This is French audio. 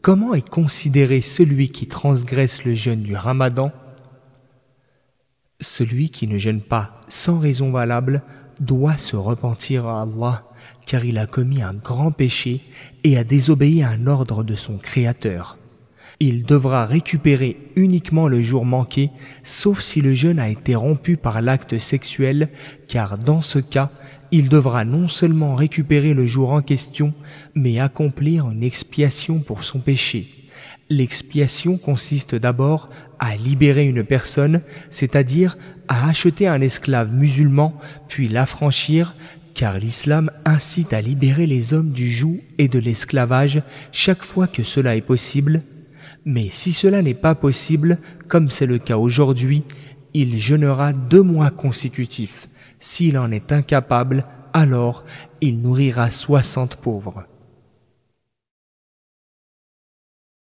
Comment est considéré celui qui transgresse le jeûne du ramadan? Celui qui ne jeûne pas sans raison valable doit se repentir à Allah car il a commis un grand péché et a désobéi à un ordre de son Créateur. Il devra récupérer uniquement le jour manqué, sauf si le jeûne a été rompu par l'acte sexuel, car dans ce cas, il devra non seulement récupérer le jour en question, mais accomplir une expiation pour son péché. L'expiation consiste d'abord à libérer une personne, c'est-à-dire à acheter un esclave musulman, puis l'affranchir, car l'islam incite à libérer les hommes du joug et de l'esclavage chaque fois que cela est possible, mais si cela n'est pas possible, comme c'est le cas aujourd'hui, il jeûnera deux mois consécutifs. S'il en est incapable, alors il nourrira soixante pauvres.